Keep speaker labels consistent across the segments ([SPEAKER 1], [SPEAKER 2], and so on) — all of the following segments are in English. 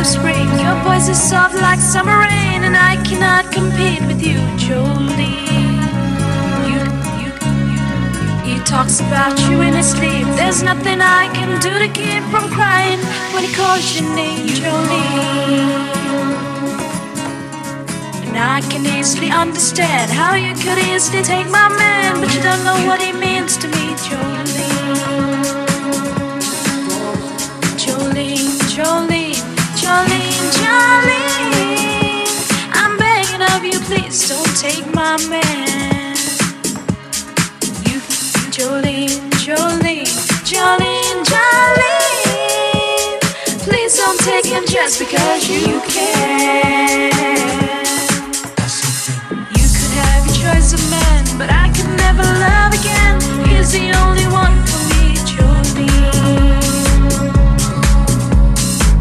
[SPEAKER 1] of spring. Your voice is soft like summer rain, and I cannot compete with you, Jolene. You, you, you, he talks about you in his sleep. There's nothing I can do to keep from crying when he calls your name, Jolene. And I can easily understand how you could easily take my man, but you don't know what he means to me, Jolene. Please don't take my man. You, Jolene, Jolene, Jolene, Jolene. Please don't take him just because you can. You could have your choice of men, but I could never love again. He's the only one for me, Jolene.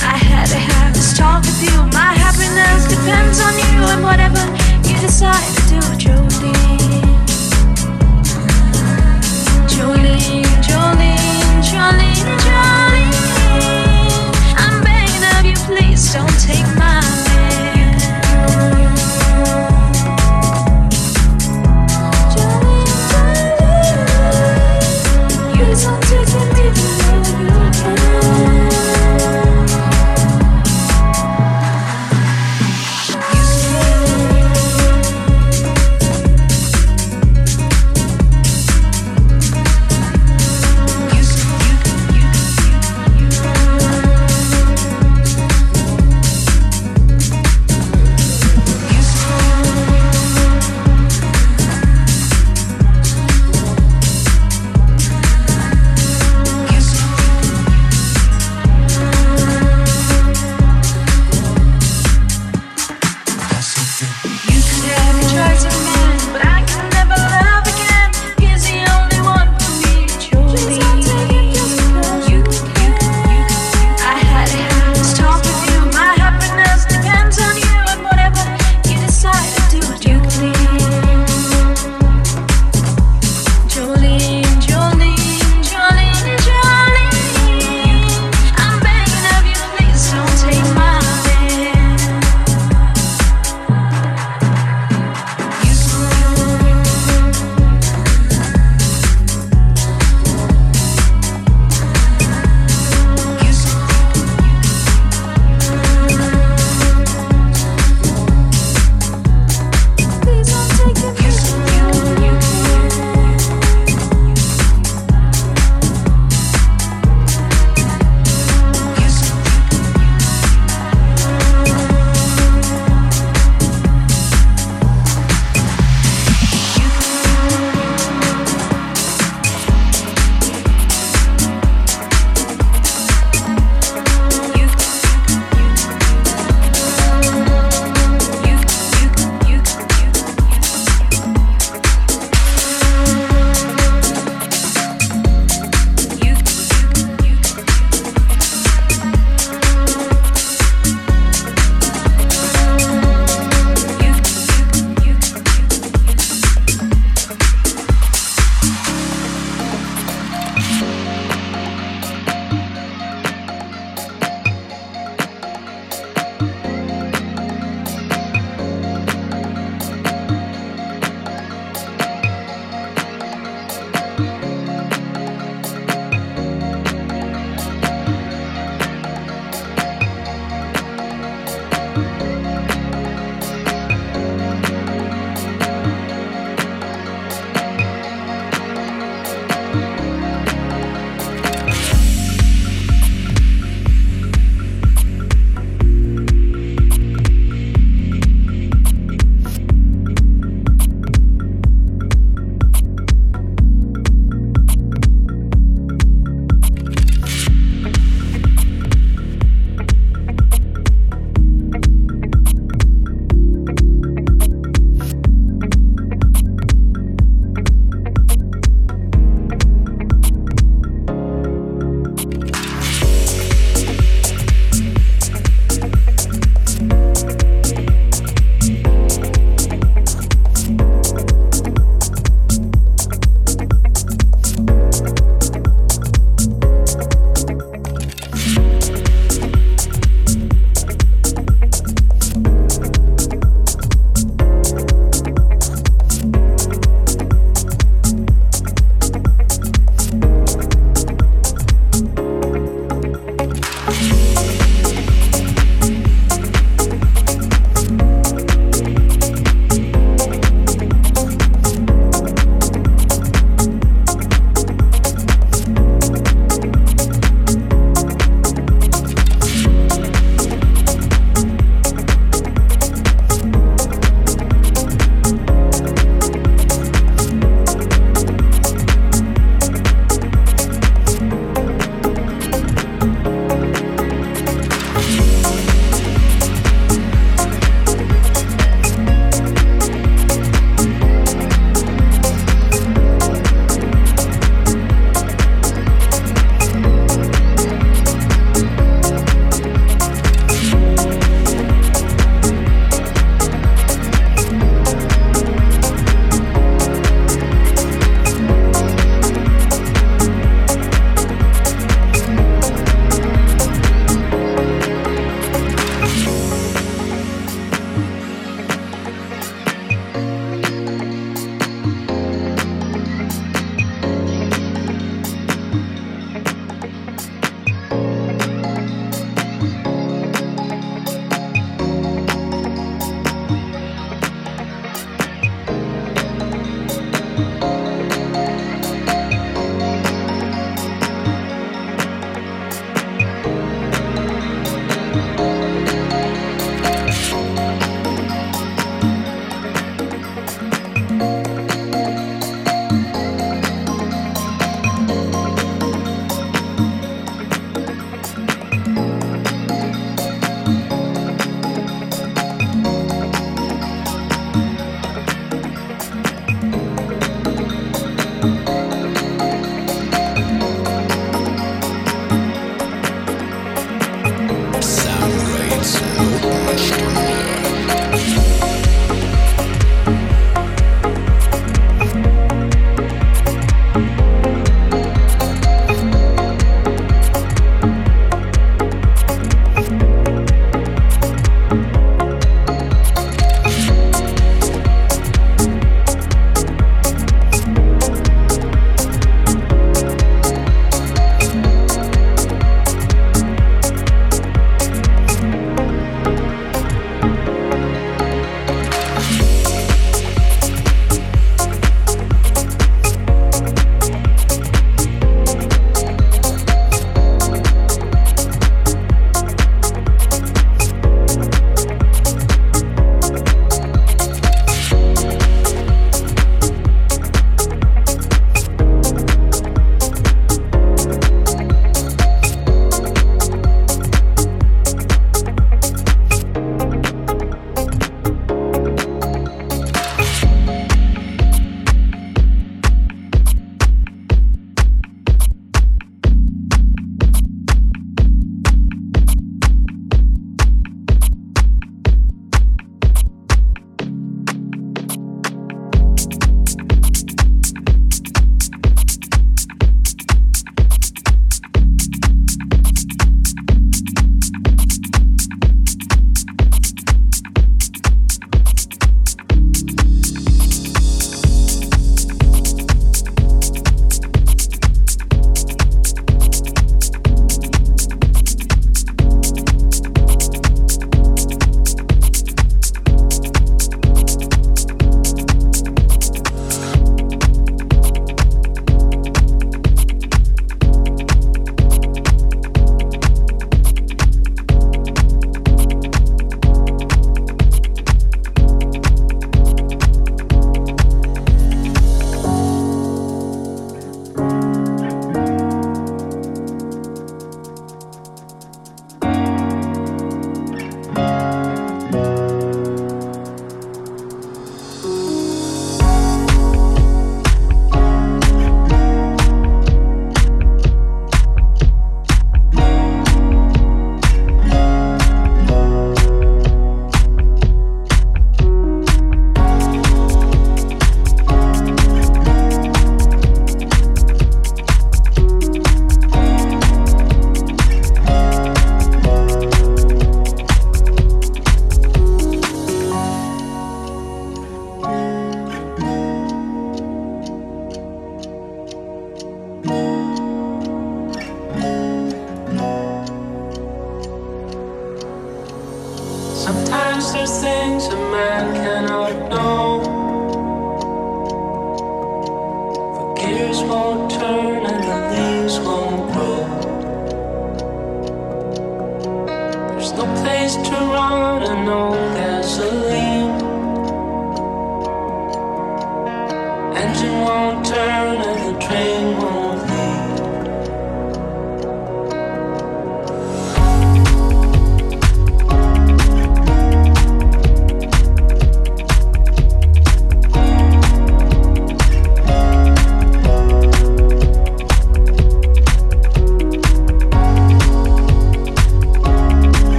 [SPEAKER 1] I had to have this talk with you. My happiness depends on you and whatever. Decide to do Jolene, Jolene, Jolene, Jolene, I'm begging of you, please don't take my.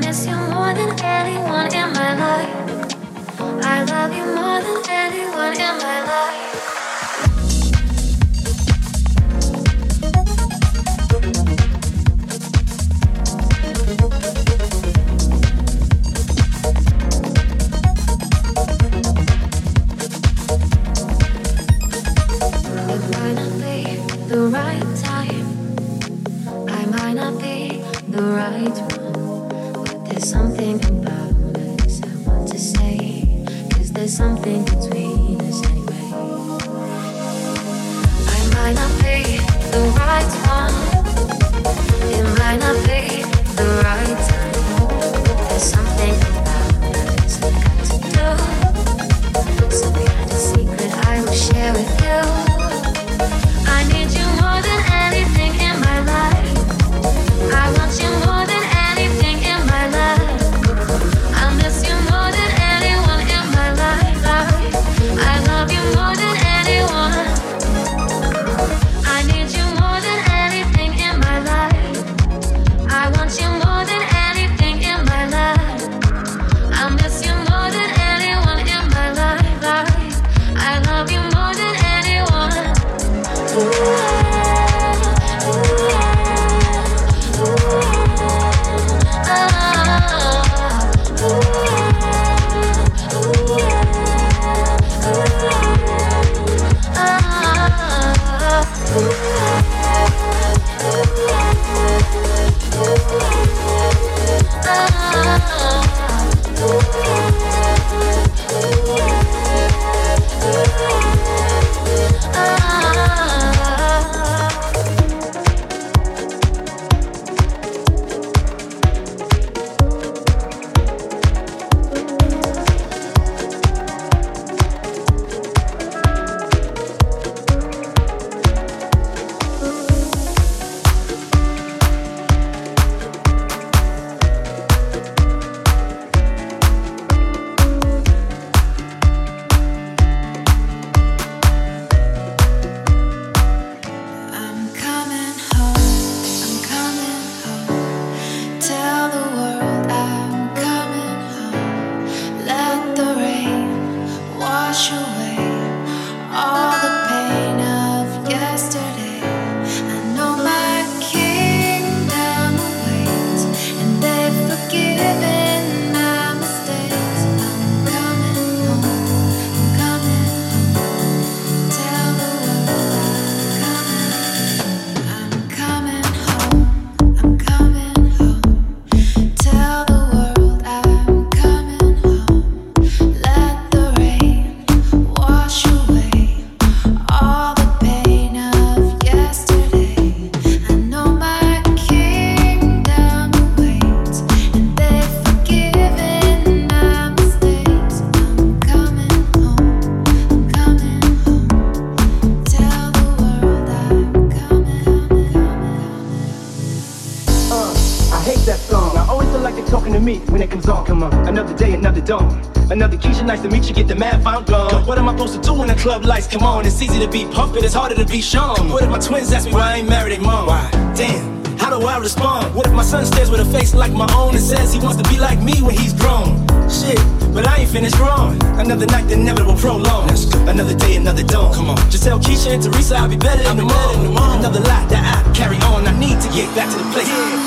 [SPEAKER 2] Club
[SPEAKER 3] It's easy to be pumping, it's harder to be shown. What if my twins ask me why I ain't married their mom? Why? Damn. How do I respond? What if my son stares with a face like my own and says he wants to be like me when he's grown? Shit, but I ain't finished growing. Another night that never will prolong. Another day, another dawn. Come on. Just tell Keisha and Teresa I'll be better in the morning. Another lie that I carry on. I need to get back to the place. Yeah.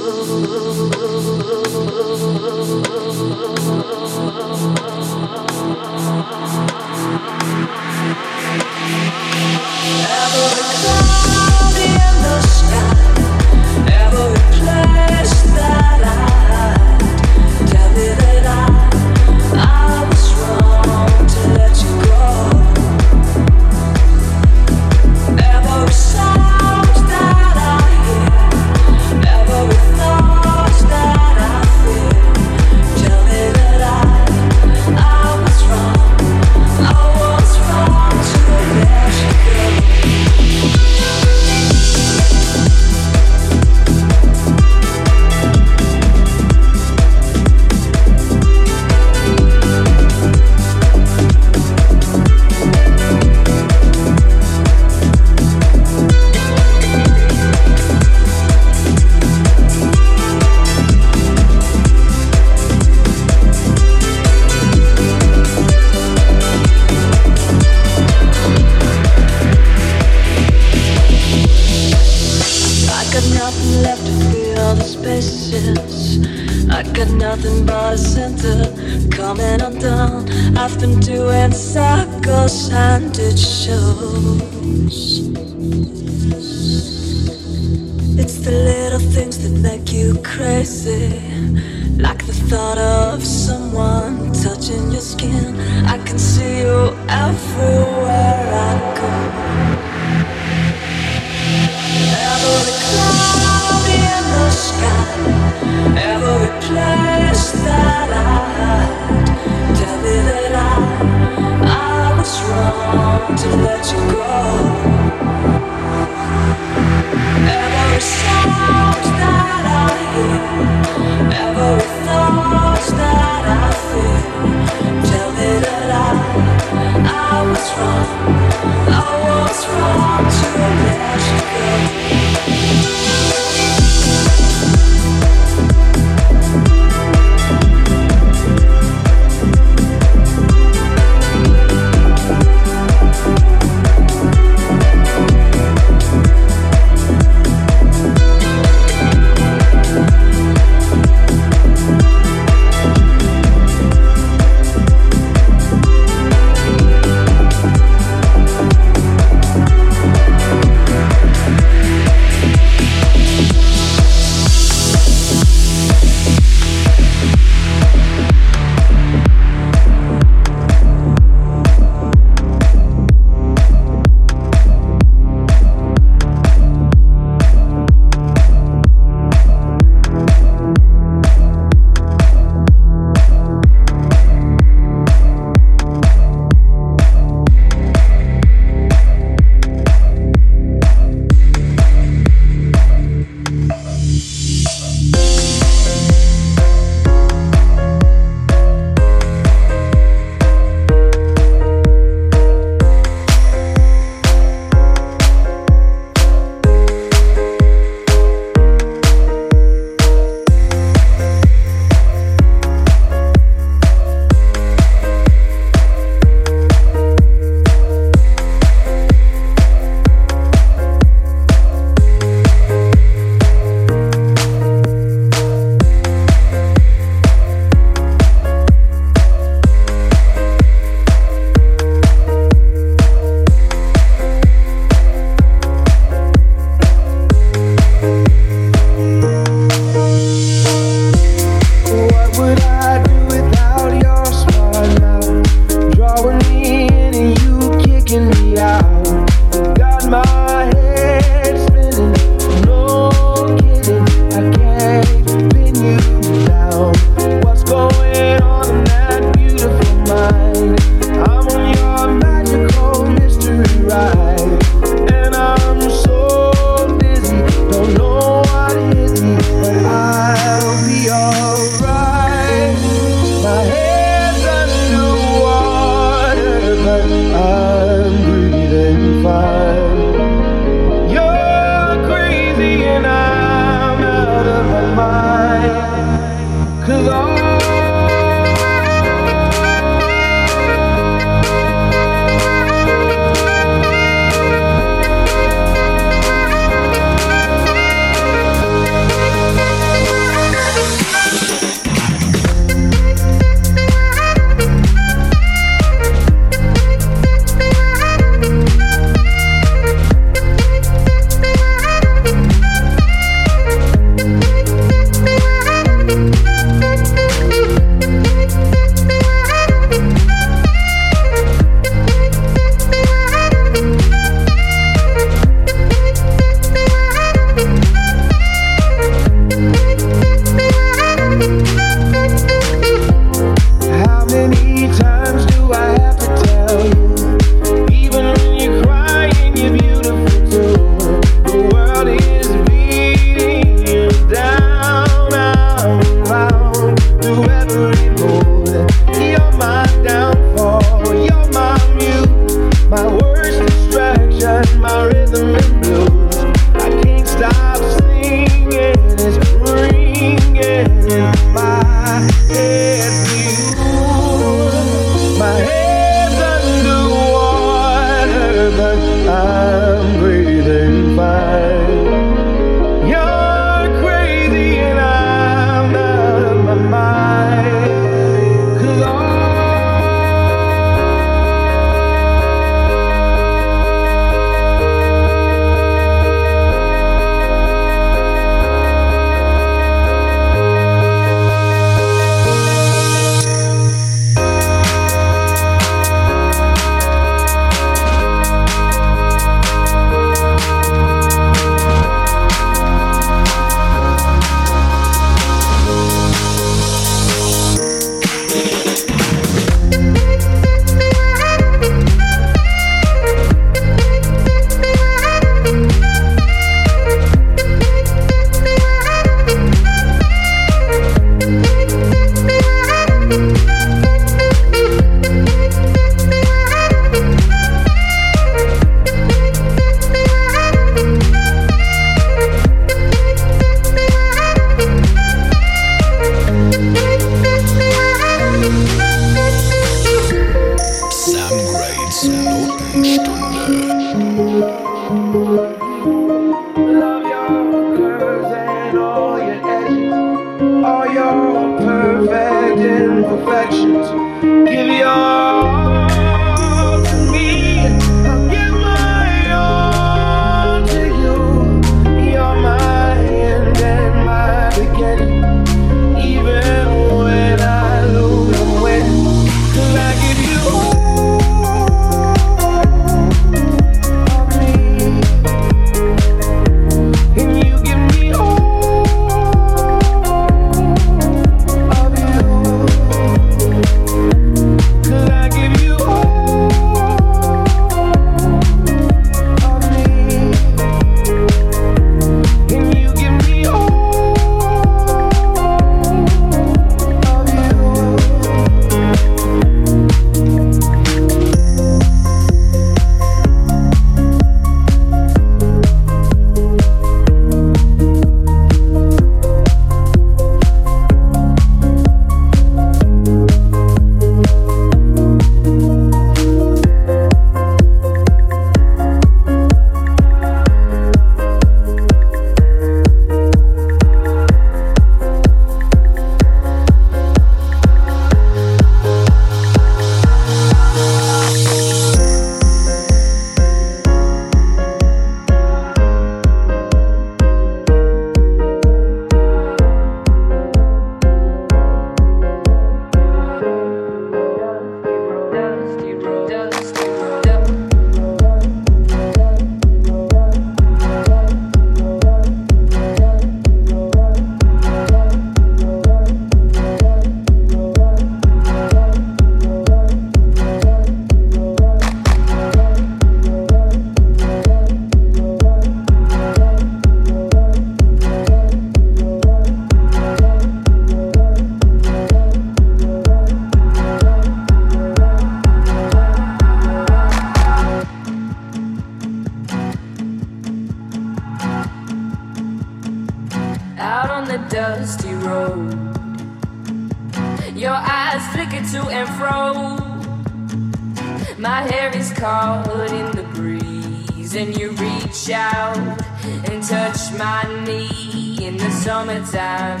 [SPEAKER 1] and touch my knee in the summertime.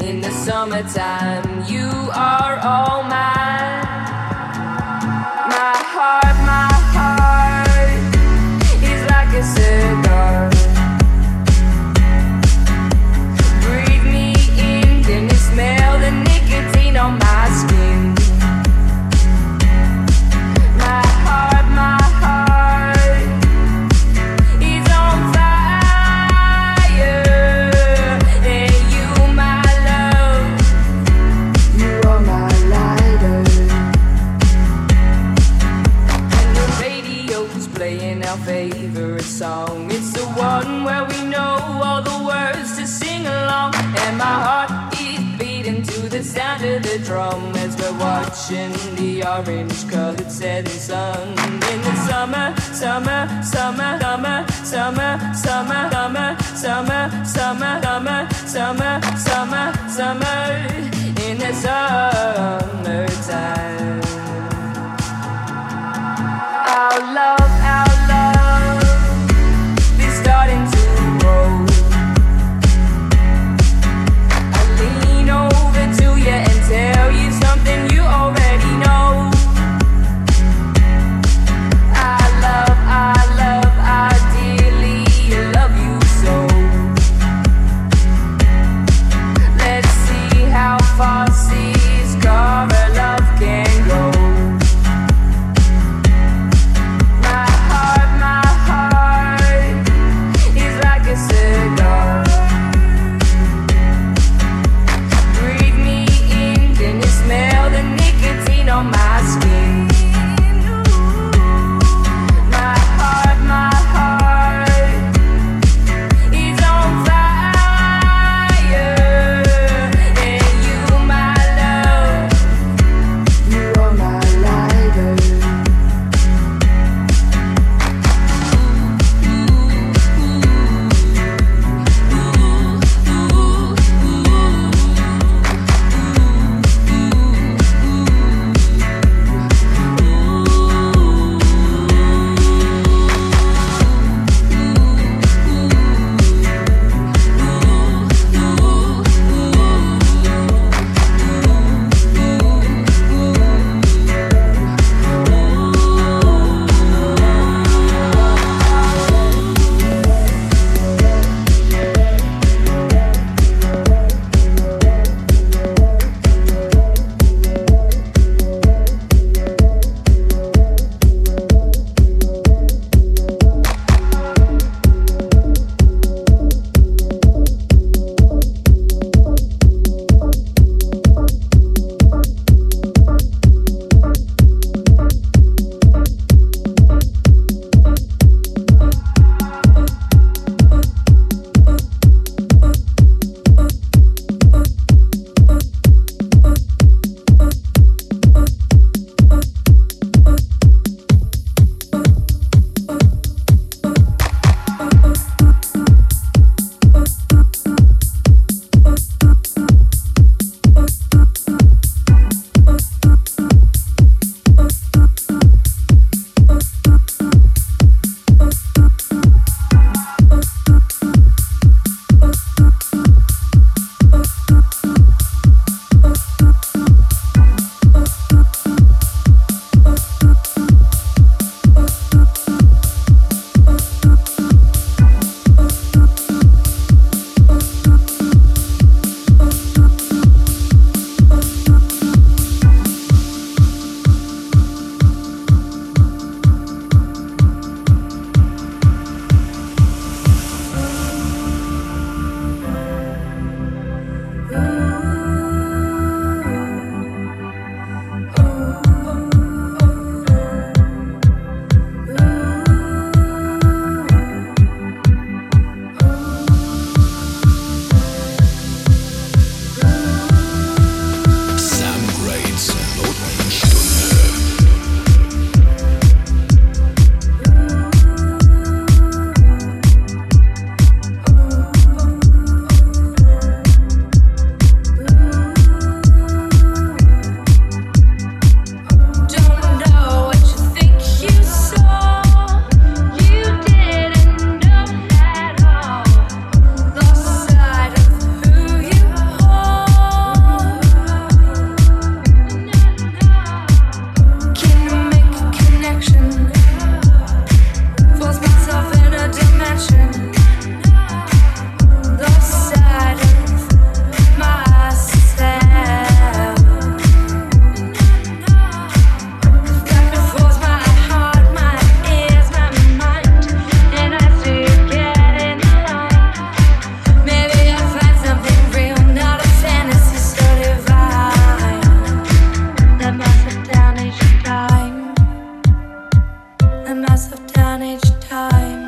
[SPEAKER 1] In the summertime, you are all mine. watching the orange colored setting sun. In the summer, summer, summer, summer, summer, summer, summer, summer, summer, summer, summer, summer, summer. In the summertime. Our love, our love is starting to grow. I lean over to you and tell you. manage time.